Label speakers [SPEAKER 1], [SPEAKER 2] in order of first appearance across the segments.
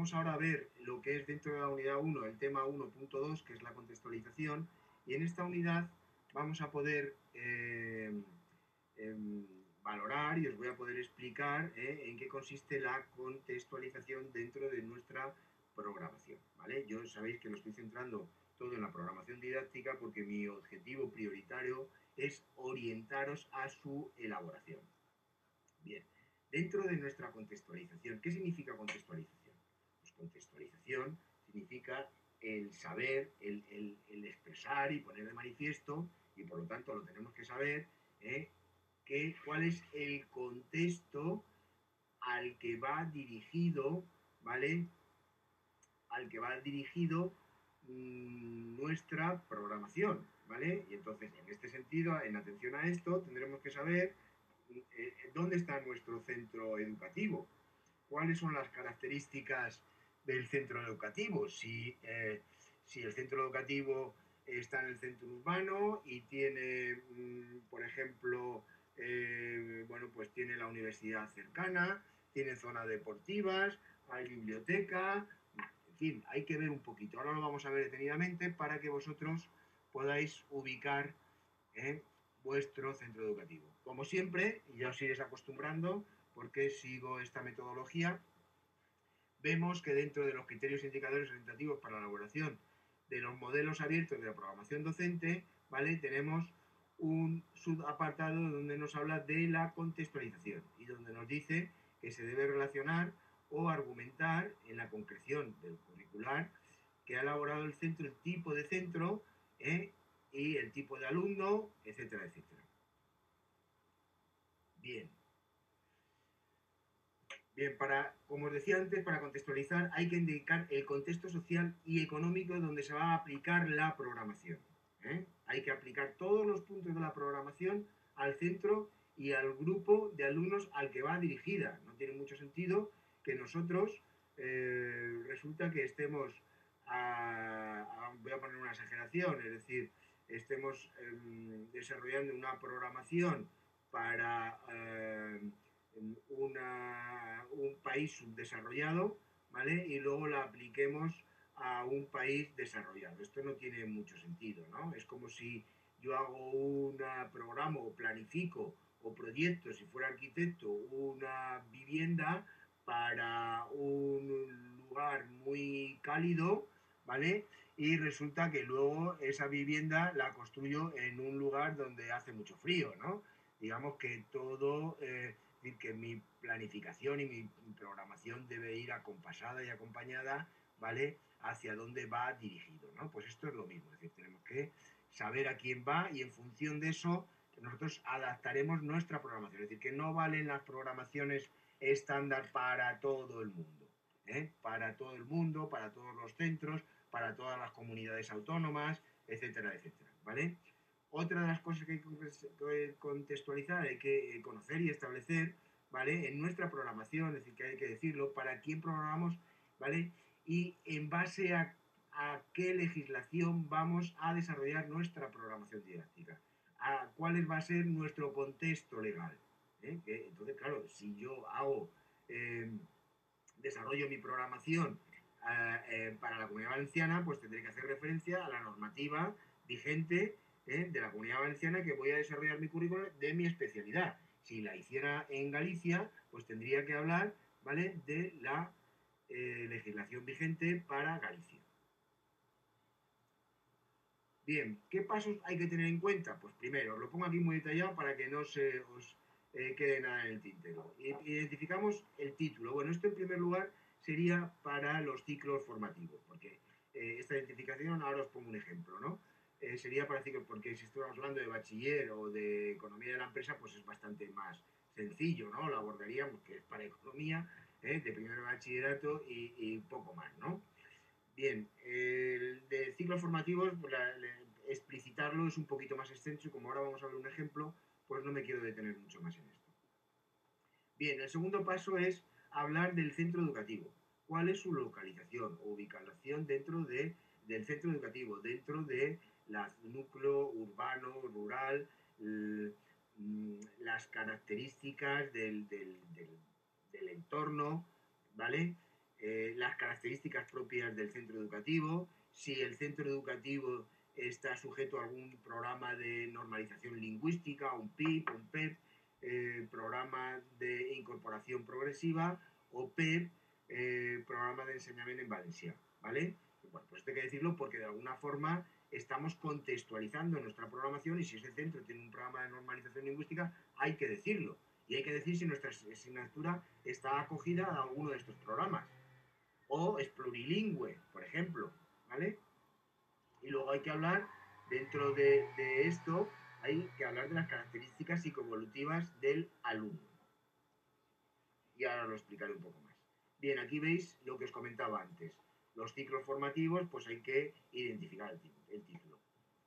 [SPEAKER 1] vamos ahora a ver lo que es dentro de la unidad 1, el tema 1.2, que es la contextualización, y en esta unidad vamos a poder eh, em, valorar y os voy a poder explicar eh, en qué consiste la contextualización dentro de nuestra programación. ¿vale? Yo sabéis que lo estoy centrando todo en la programación didáctica porque mi objetivo prioritario es orientaros a su elaboración. Bien, dentro de nuestra contextualización, ¿qué significa contextualización? Contextualización significa el saber, el, expresar y poner de manifiesto, y por lo tanto lo tenemos que saber, ¿eh? que, cuál es el contexto al que va dirigido, ¿vale? Al que va dirigido mm, nuestra programación, ¿vale? Y entonces, en este sentido, en atención a esto, tendremos que saber eh, dónde está nuestro centro educativo, cuáles son las características del centro educativo, si, eh, si el centro educativo está en el centro urbano y tiene, mm, por ejemplo, eh, bueno, pues tiene la universidad cercana, tiene zonas deportivas, hay biblioteca, en fin, hay que ver un poquito. Ahora lo vamos a ver detenidamente para que vosotros podáis ubicar ¿eh? vuestro centro educativo. Como siempre, ya os iréis acostumbrando, porque sigo esta metodología, vemos que dentro de los criterios e indicadores orientativos para la elaboración de los modelos abiertos de la programación docente, ¿vale? Tenemos un subapartado donde nos habla de la contextualización y donde nos dice que se debe relacionar o argumentar en la concreción del curricular que ha elaborado el centro, el tipo de centro ¿eh? y el tipo de alumno, etcétera, etcétera. Bien. Bien, para, como os decía antes, para contextualizar hay que indicar el contexto social y económico donde se va a aplicar la programación. ¿eh? Hay que aplicar todos los puntos de la programación al centro y al grupo de alumnos al que va dirigida. No tiene mucho sentido que nosotros eh, resulta que estemos, voy a poner una exageración, es decir, estemos em, desarrollando una programación para em, un país subdesarrollado, ¿vale? Y luego la apliquemos a un país desarrollado. Esto no tiene mucho sentido, ¿no? Es como si yo hago un programa o planifico o proyecto, si fuera arquitecto, una vivienda para un lugar muy cálido, ¿vale? Y resulta que luego esa vivienda la construyo en un lugar donde hace mucho frío, ¿no? Digamos que todo, eh, que mi planificación y mi programación debe ir acompasada y acompañada, ¿vale? Hacia dónde va dirigido, ¿no? Pues esto es lo mismo, es decir, tenemos que saber a quién va y en función de eso nosotros adaptaremos nuestra programación. Es decir, que no valen las programaciones estándar para todo el mundo, ¿eh? para todo el mundo, para todos los centros, para todas las comunidades autónomas, etcétera, etcétera, ¿vale? Otra de las cosas que hay que contextualizar, hay que conocer y establecer, ¿vale? En nuestra programación, es decir, que hay que decirlo, para quién programamos, ¿vale? Y en base a, a qué legislación vamos a desarrollar nuestra programación didáctica, a cuál va a ser nuestro contexto legal, ¿eh? entonces, claro, si yo hago, eh, desarrollo mi programación eh, para la comunidad valenciana, pues tendré que hacer referencia a la normativa vigente de la comunidad valenciana que voy a desarrollar mi currículum de mi especialidad. Si la hiciera en Galicia, pues tendría que hablar, ¿vale?, de la legislación vigente para Galicia. Bien, ¿qué pasos hay que tener en cuenta? Pues primero, lo pongo aquí muy detallado para que no se os eh, quede nada en el tintero. Identificamos el título. Bueno, esto en primer lugar sería para los ciclos formativos, porque eh, esta identificación, ahora os pongo un ejemplo, ¿no? Eh, sería para ciclos, porque si estuviéramos hablando de bachiller o de economía de la empresa, pues es bastante más sencillo, ¿no? Lo abordaríamos, que es para economía, de primer bachillerato y, poco más, ¿no? Bien, el de ciclos formativos, pues explicitarlo es un poquito más extenso y como ahora vamos a ver un ejemplo, pues no me quiero detener mucho más en esto. Bien, el segundo paso es hablar del centro educativo. ¿Cuál es su localización o ubicación dentro de, del centro educativo, dentro de la núcleo urbano, rural, mm, las características del, entorno, ¿vale? eh, las características propias del centro educativo, si el centro educativo está sujeto a algún programa de normalización lingüística, un PIP, un PEP, eh, programa de incorporación progresiva o PEP, eh, programa de enseñamiento en Valencia, ¿vale? Bueno, pues esto hay que decirlo porque de alguna forma estamos contextualizando nuestra programación y si ese centro tiene un programa de normalización lingüística, hay que decirlo. Y hay que decir si nuestra asignatura está acogida a alguno de estos programas. O es plurilingüe, por ejemplo, ¿vale? Y luego hay que hablar, dentro de, esto, hay que hablar de las características psicoevolutivas del alumno. Y ahora lo explicaré un poco más. Bien, aquí veis lo que os comentaba antes. Los ciclos formativos, pues hay que identificar el, título.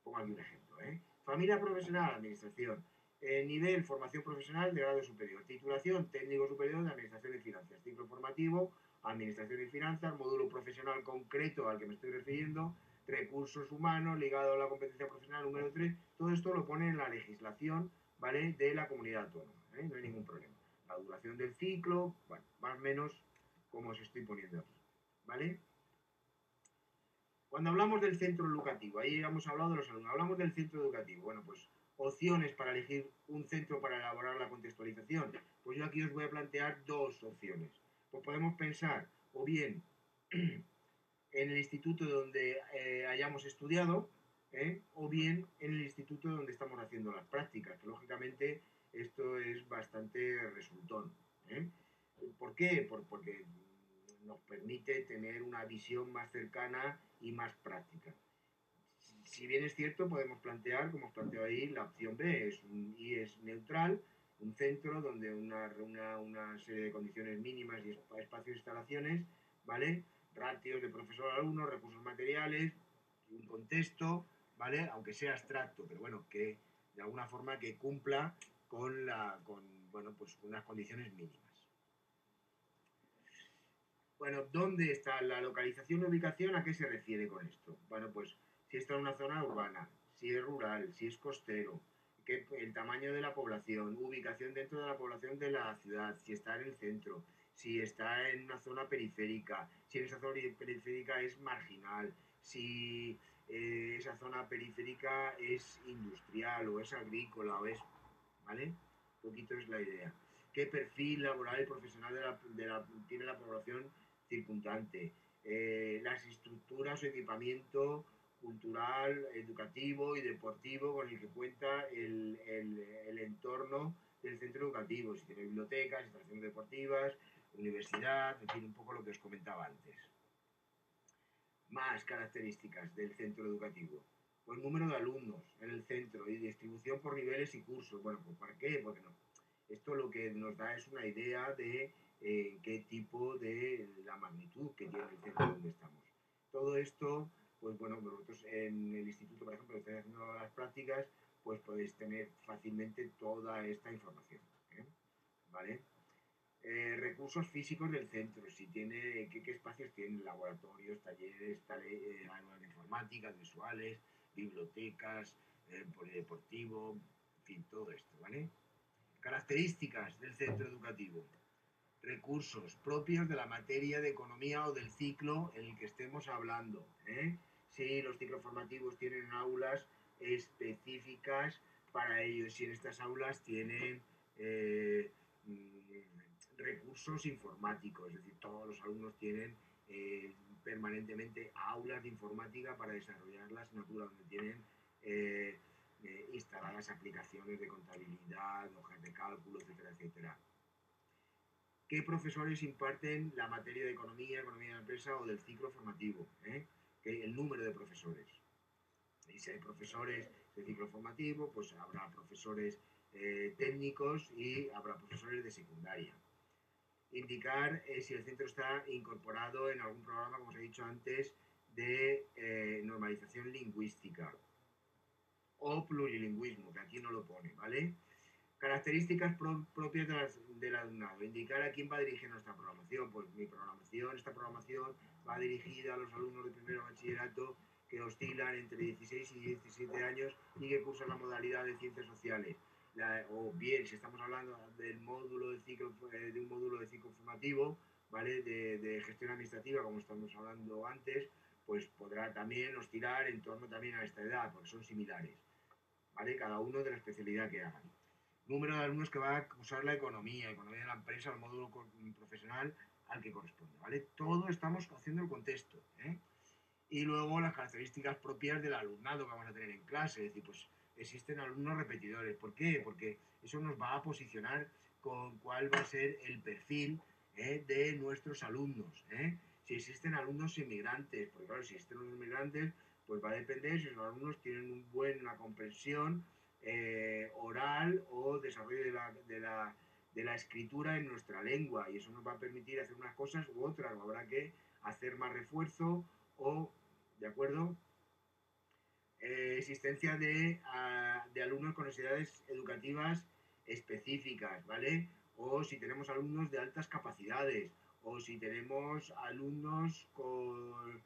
[SPEAKER 1] Pongo aquí un ejemplo. ¿eh? Familia profesional, administración. Eh, nivel, formación profesional de grado superior. Titulación, técnico superior de administración y finanzas. Ciclo formativo, administración y finanzas. Módulo profesional concreto al que me estoy refiriendo. Recursos humanos, ligado a la competencia profesional número 3. Todo esto lo pone en la legislación, ¿vale? De la comunidad autónoma. ¿eh? No hay ningún problema. La duración del ciclo, bueno, más o menos como os estoy poniendo aquí. ¿Vale? Cuando hablamos del centro educativo, ahí hemos hablado de los alumnos, hablamos del centro educativo. Bueno, pues opciones para elegir un centro para elaborar la contextualización. Pues yo aquí os voy a plantear dos opciones. Pues podemos pensar o bien en el instituto donde eh, hayamos estudiado, ¿eh? o bien en el instituto donde estamos haciendo las prácticas, lógicamente esto es bastante resultón. ¿eh? ¿Por qué? porque nos permite tener una visión más cercana y más práctica. Si bien es cierto, podemos plantear, como os planteo ahí, la opción B, es un IES neutral, un centro donde una, una, una serie de condiciones mínimas y espacios de instalaciones, ¿vale? Ratios de profesor-alumno, recursos materiales, un contexto, ¿vale? Aunque sea abstracto, pero bueno, que de alguna forma que cumpla con, la, con bueno, pues unas condiciones mínimas. Bueno, ¿dónde está la localización ubicación? ¿A qué se refiere con esto? Bueno, pues si está en una zona urbana, si es rural, si es costero, que el tamaño de la población, ubicación dentro de la población de la ciudad, si está en el centro, si está en una zona periférica, si en esa zona periférica es marginal, si eh, esa zona periférica es industrial o es agrícola o es... ¿Vale? Un poquito es la idea. ¿Qué perfil laboral y profesional de la, tiene la población circundante, eh, las estructuras o equipamiento cultural, educativo y deportivo con el que cuenta el, el, entorno del centro educativo, si tiene bibliotecas, instalaciones deportivas, universidad, en fin, un poco lo que os comentaba antes. Más características del centro educativo. Pues número de alumnos en el centro y distribución por niveles y cursos. Bueno, pues ¿para qué? No. Esto lo que nos da es una idea de eh, qué tipo de la magnitud que tiene el centro donde estamos. Todo esto, pues bueno, nosotros en el instituto, por ejemplo, estoy haciendo las prácticas, pues podéis tener fácilmente toda esta información. ¿eh? ¿Vale? Eh, recursos físicos del centro, si tiene, qué, espacios tiene, laboratorios, talleres, talleres de informática, visuales, bibliotecas, polideportivo, en fin, todo esto, ¿vale? Características del centro educativo recursos propios de la materia de economía o del ciclo en el que estemos hablando. ¿eh? Si los ciclos formativos tienen aulas específicas para ello, si en estas aulas tienen eh, mm, recursos informáticos, es decir, todos los alumnos tienen eh, permanentemente aulas de informática para desarrollar la asignatura, donde tienen instaladas aplicaciones de contabilidad, hojas de cálculo, etcétera, etcétera qué profesores imparten la materia de economía, economía de la empresa o del ciclo formativo, ¿eh? el número de profesores. Y si hay profesores de ciclo formativo, pues habrá profesores eh, técnicos y habrá profesores de secundaria. Indicar eh, si el centro está incorporado en algún programa, como os he dicho antes, de normalización lingüística o plurilingüismo, que aquí no lo pone, ¿vale? Características propias del alumnado. Indicar a quién va dirigir nuestra programación. Pues mi programación, esta programación va dirigida a los alumnos de primero bachillerato que oscilan entre 16 y 17 años y que cursan la modalidad de ciencias sociales. o bien, si estamos hablando del módulo de, ciclo, eh, de un módulo de ciclo formativo, ¿vale? De, de, gestión administrativa, como estamos hablando antes, pues podrá también oscilar en torno también a esta edad, porque son similares, ¿vale? Cada uno de la especialidad que hagan. Número de alumnos que va a usar la economía, economía de la empresa, el módulo profesional al que corresponde, ¿vale? Todo estamos haciendo el contexto, ¿eh? Y luego las características propias del alumnado que vamos a tener en clase, es decir, pues existen alumnos repetidores. ¿Por qué? Porque eso nos va a posicionar con cuál va a ser el perfil ¿eh? de nuestros alumnos. ¿eh? Si existen alumnos inmigrantes, porque claro, si existen los inmigrantes, pues va a depender si los alumnos tienen una buena comprensión eh, oral o desarrollo de la, escritura en nuestra lengua. Y eso nos va a permitir hacer unas cosas u otras. Habrá que hacer más refuerzo o, ¿de acuerdo? existencia de, alumnos con necesidades educativas específicas, ¿vale? O si tenemos alumnos de altas capacidades, o si tenemos alumnos con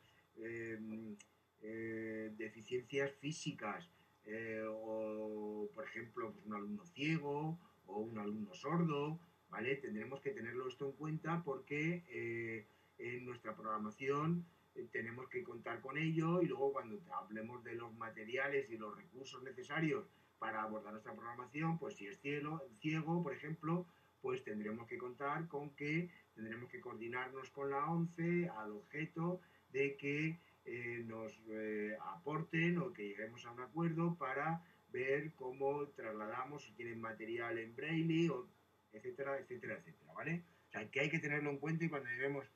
[SPEAKER 1] eh, deficiencias físicas, eh, o por ejemplo, pues un alumno ciego o un alumno sordo, ¿vale? Tendremos que tenerlo esto en cuenta porque eh, en nuestra programación tenemos que contar con ello y luego cuando hablemos de los materiales y los recursos necesarios para abordar nuestra programación, pues si es ciego, ciego, por ejemplo, pues tendremos que contar con que tendremos que coordinarnos con la ONCE al objeto de que eh, nos eh, aporten o que lleguemos a un acuerdo para ver cómo trasladamos, si tienen material en braille, o etcétera, etcétera, etcétera, ¿vale? O sea, que hay que tenerlo en cuenta y cuando lleguemos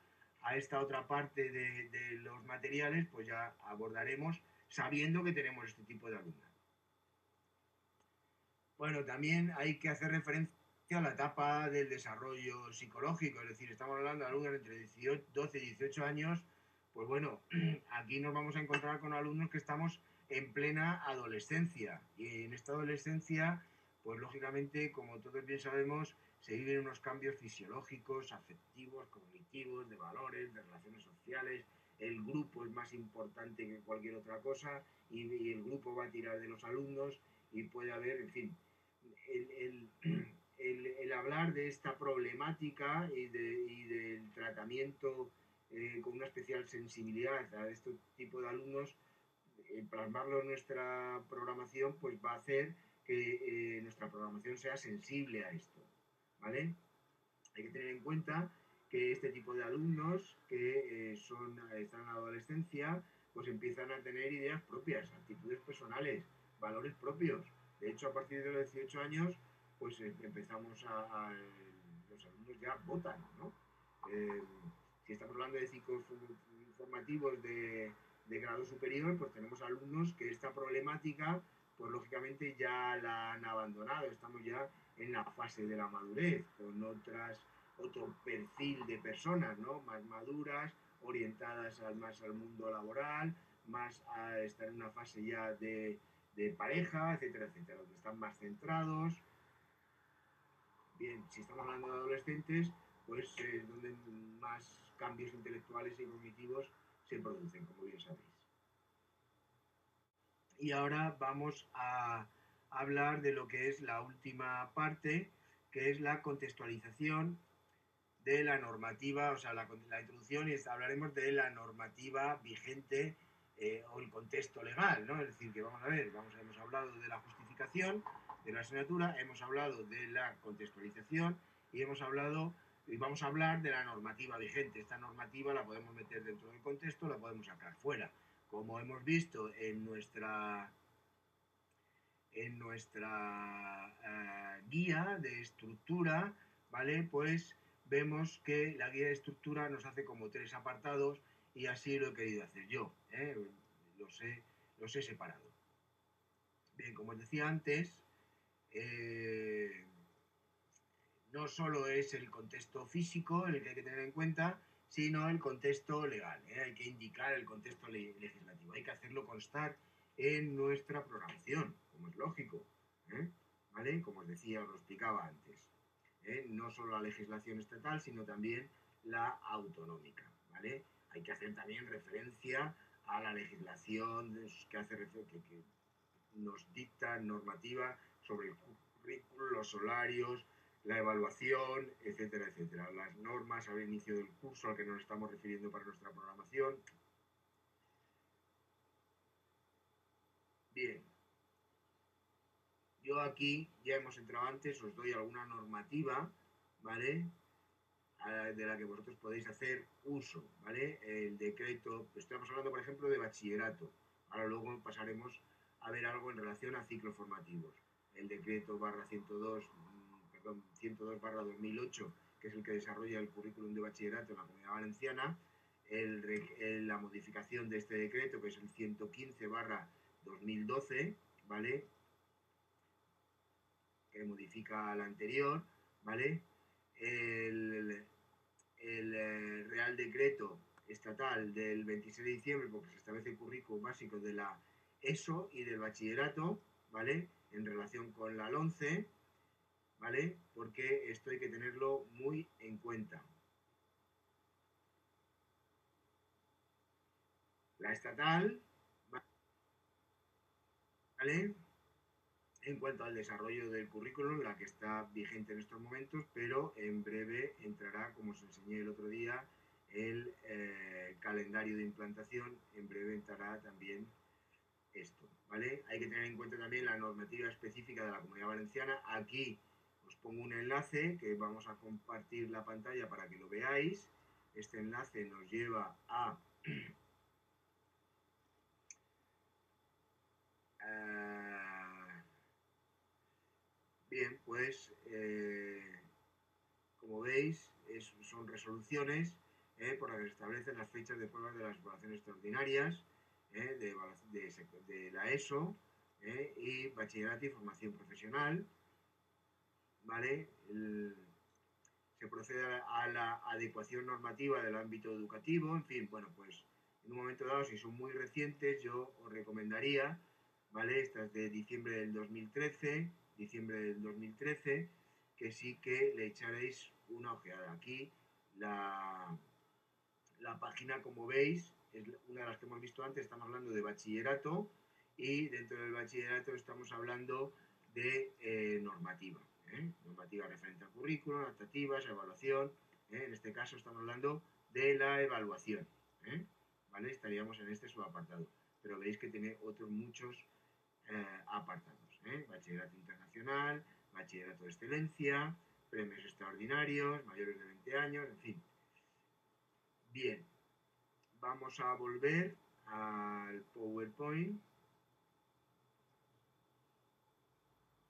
[SPEAKER 1] a esta otra parte de, de los materiales, pues ya abordaremos sabiendo que tenemos este tipo de alumnos. Bueno, también hay que hacer referencia a la etapa del desarrollo psicológico, es decir, estamos hablando de alumnos entre 12 y 18 años, pues bueno, aquí nos vamos a encontrar con alumnos que estamos en plena adolescencia. Y en esta adolescencia, pues lógicamente, como todos bien sabemos, se viven unos cambios fisiológicos, afectivos, cognitivos, de valores, de relaciones sociales, el grupo es más importante que cualquier otra cosa y, el grupo va a tirar de los alumnos y puede haber, en fin, el, el, hablar de esta problemática y, del tratamiento eh, con una especial sensibilidad a este tipo de alumnos, eh, plasmarlo en nuestra programación, pues va a hacer que eh, nuestra programación sea sensible a esto. ¿Vale? Hay que tener en cuenta que este tipo de alumnos que son, están en la adolescencia, pues empiezan a tener ideas propias, actitudes personales, valores propios de hecho, a partir de los 18 años, pues eh, empezamos a, los alumnos ya votan, ¿no? Eh, si estamos hablando de ciclos formativos de, grado superior, pues tenemos alumnos que esta problemática, pues lógicamente ya la han abandonado, estamos ya en la fase de la madurez, con otras, otro perfil de personas, ¿no? Más maduras, orientadas más al mundo laboral, más a estar en una fase ya de, de pareja, etcétera, etcétera, donde están más centrados. Bien, si estamos hablando de adolescentes, pues es donde más cambios intelectuales y cognitivos se producen, como bien sabéis. Y ahora vamos a hablar de lo que es la última parte, que es la contextualización de la normativa, o sea, la, la introducción y hablaremos de la normativa vigente eh, o el contexto legal, ¿no? Es decir, que vamos a ver, vamos, hemos hablado de la justificación de la asignatura, hemos hablado de la contextualización y hemos hablado y vamos a hablar de la normativa vigente. Esta normativa la podemos meter dentro del contexto, la podemos sacar fuera. Como hemos visto en nuestra en nuestra eh, guía de estructura, ¿vale? Pues vemos que la guía de estructura nos hace como tres apartados y así lo he querido hacer yo. ¿eh? Los, he, los, separado. Bien, como os decía antes, eh, no solo es el contexto físico el que hay que tener en cuenta, sino el contexto legal. ¿eh? Hay que indicar el contexto legislativo. Hay que hacerlo constar en nuestra programación, como es lógico. ¿Vale? Como os decía, os lo explicaba antes. No solo la legislación estatal, sino también la autonómica. ¿Vale? hay que hacer también referencia a la legislación que, hace, que, nos dicta normativa sobre el currículo, los horarios, la evaluación, etcétera, etcétera. Las normas al inicio del curso al que nos estamos refiriendo para nuestra programación. Bien. Yo aquí, ya hemos entrado antes, os doy alguna normativa, ¿vale? de la que vosotros podéis hacer uso, ¿vale? El decreto, estamos hablando, por ejemplo, de bachillerato. Ahora luego pasaremos a ver algo en relación a ciclos formativos. El decreto barra 102, mm, perdón, 102 barra 2008, que es el que desarrolla el currículum de bachillerato en la Comunidad Valenciana, la modificación de este decreto, que es el 115 barra 2012, ¿vale? Que modifica al anterior, ¿vale? El, el eh, Real Decreto Estatal del 26 de diciembre, porque se establece el currículum básico de la ESO y del bachillerato, ¿vale? En relación con la 11, ¿vale? Porque esto hay que tenerlo muy en cuenta. La estatal, ¿vale? En cuanto al desarrollo del currículum, la que está vigente en estos momentos, pero en breve entrará, como os enseñé el otro día, el eh, calendario de implantación, en breve entrará también esto, ¿vale? Hay que tener en cuenta también la normativa específica de la Comunidad Valenciana. Aquí pongo un enlace que vamos a compartir la pantalla para que lo veáis. Este enlace nos lleva a... Bien, pues eh, como veis son resoluciones eh, por las que se establecen las fechas de pruebas de las evaluaciones extraordinarias eh, de, la ESO y bachillerato y formación profesional. ¿Vale? se procede a la adecuación normativa del ámbito educativo, en fin, bueno, pues en un momento dado, si son muy recientes, yo os recomendaría, ¿vale? Estas de diciembre del 2013, diciembre del 2013, que sí que le echaréis una ojeada. Aquí la, la página, como veis, es una de las que hemos visto antes, estamos hablando de bachillerato y dentro del bachillerato estamos hablando de eh, normativa. ¿eh? Normativa referente al currículum, adaptativas, evaluación. ¿eh? En este caso estamos hablando de la evaluación. ¿Vale? Estaríamos en este subapartado. Pero veis que tiene otros muchos apartados. bachillerato internacional, bachillerato de excelencia, premios extraordinarios, mayores de 20 años, en fin. Bien, vamos a volver al PowerPoint.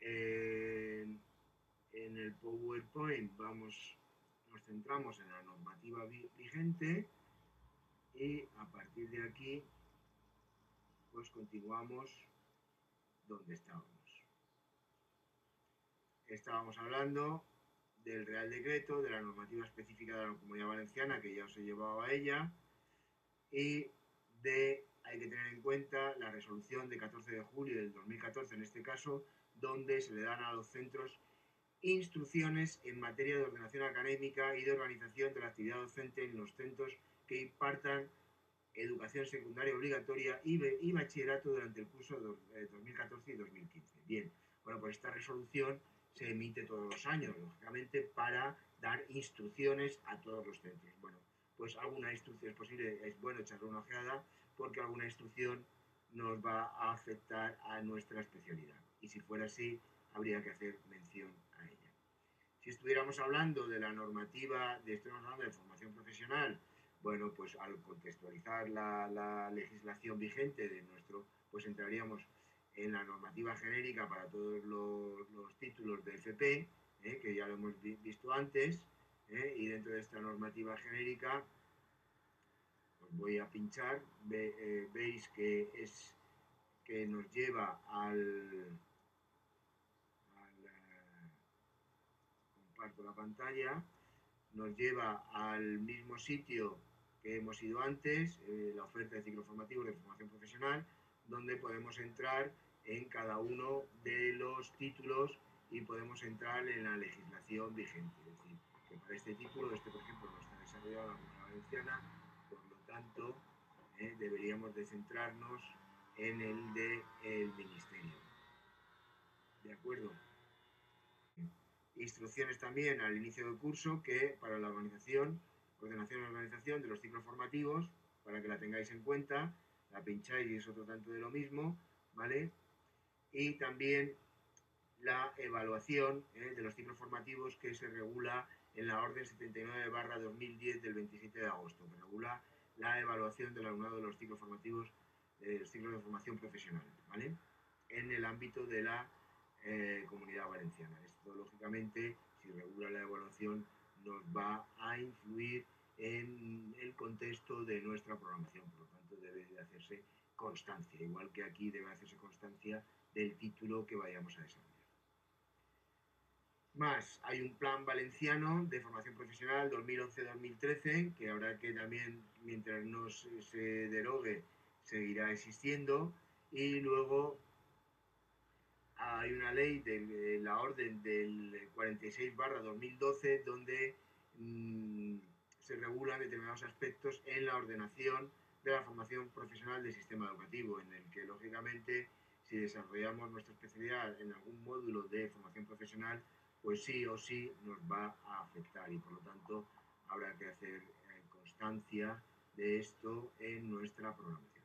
[SPEAKER 1] En, el PowerPoint vamos, nos centramos en la normativa vigente y a partir de aquí pues continuamos donde estábamos. Estábamos hablando del Real Decreto, de la normativa específica de la Comunidad Valenciana, que ya os he llevado a ella, y de, hay que tener en cuenta la resolución de 14 de julio del 2014, en este caso, donde se le dan a los centros instrucciones en materia de ordenación académica y de organización de la actividad docente en los centros que impartan educación secundaria obligatoria y, bachillerato durante el curso de 2014 y 2015. Bien, bueno, pues esta resolución se emite todos los años, lógicamente, para dar instrucciones a todos los centros. Bueno, pues alguna instrucción es posible, es bueno echarle una ojeada, porque alguna instrucción nos va a afectar a nuestra especialidad. Y si fuera así, habría que hacer mención a ella. Si estuviéramos hablando de la normativa, de, de formación profesional, bueno, pues al contextualizar la, la legislación vigente de nuestro, pues entraríamos en la normativa genérica para todos los, títulos de FP, eh, que ya lo hemos visto antes, eh, y dentro de esta normativa genérica, voy a pinchar, eh, veis que es que nos lleva al, comparto la pantalla, nos lleva al mismo sitio que hemos ido antes, la oferta de ciclo formativo de formación profesional, donde podemos entrar en cada uno de los títulos y podemos entrar en la legislación vigente. Es decir, que para este título, este por ejemplo no está desarrollado la Comunidad Valenciana, tanto eh, deberíamos de centrarnos en el del el Ministerio. ¿De acuerdo? instrucciones también al inicio del curso que para la organización, ordenación y organización de los ciclos formativos, para que la tengáis en cuenta, la pincháis y es otro tanto de lo mismo, ¿vale? Y también la evaluación ¿eh? de los ciclos formativos que se regula en la Orden 79 barra 2010 del 27 de agosto, que regula la evaluación del alumnado de los ciclos formativos, de los ciclos de formación profesional, ¿vale? En el ámbito de la eh, comunidad valenciana. Esto, lógicamente, si regula la evaluación, nos va a influir en el contexto de nuestra programación. Por lo tanto, debe de hacerse constancia, igual que aquí debe hacerse constancia del título que vayamos a desarrollar. Más, hay un plan valenciano de formación profesional 2011-2013, que ahora que también, mientras no se derogue, seguirá existiendo. Y luego hay una ley de la orden del 46 2012 donde mm, se regulan determinados aspectos en la ordenación de la formación profesional del sistema educativo, en el que lógicamente si desarrollamos nuestra especialidad en algún módulo de formación profesional, pues sí o sí nos va a afectar y por lo tanto habrá que hacer eh, constancia de esto en nuestra programación.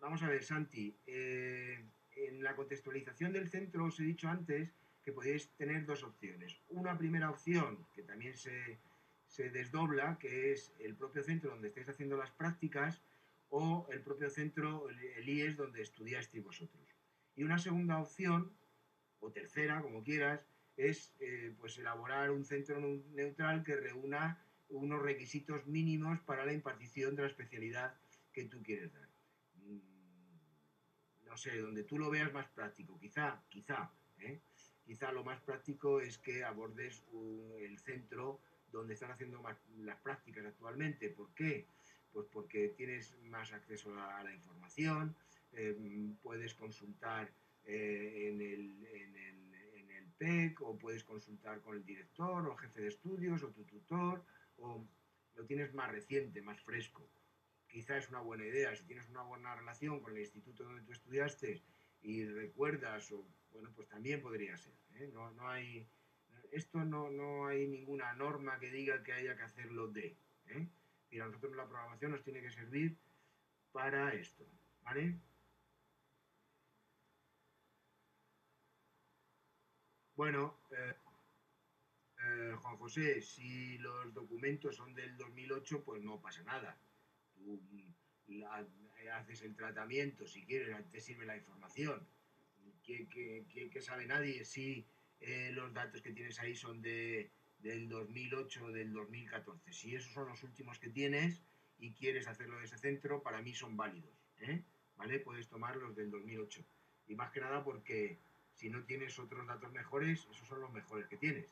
[SPEAKER 1] Vamos a ver, Santi, eh, en la contextualización del centro os he dicho antes que podéis tener dos opciones. Una primera opción, que también se, se desdobla, que es el propio centro donde estáis haciendo las prácticas o el propio centro, el IES, donde estudiasteis vosotros. Y una segunda opción, o tercera, como quieras, es eh, pues elaborar un centro neutral que reúna unos requisitos mínimos para la impartición de la especialidad que tú quieres dar. Mm, no sé, donde tú lo veas más práctico, quizá, quizá, ¿eh? quizá lo más práctico es que abordes el centro donde están haciendo las prácticas actualmente. ¿Por qué? Pues porque tienes más acceso a, la información, eh, puedes consultar en el o puedes consultar con el director o jefe de estudios o tu tutor, o lo tienes más reciente, más fresco. Quizá es una buena idea, si tienes una buena relación con el instituto donde tú estudiaste y recuerdas, o, bueno, pues también podría ser. ¿eh? No, no, hay, esto no, no, hay ninguna norma que diga que haya que hacerlo de. ¿eh? Nosotros la programación nos tiene que servir para esto. ¿Vale? Bueno, eh, eh, Juan José, si los documentos son del 2008, pues no pasa nada. Tú mm, haces el tratamiento, si quieres, te sirve la información. ¿Qué, sabe nadie si eh, los datos que tienes ahí son de, del 2008 o del 2014? Si esos son los últimos que tienes y quieres hacerlo de ese centro, para mí son válidos. ¿Vale? Puedes tomar los del 2008. Y más que nada porque si no tienes otros datos mejores, esos son los mejores que tienes.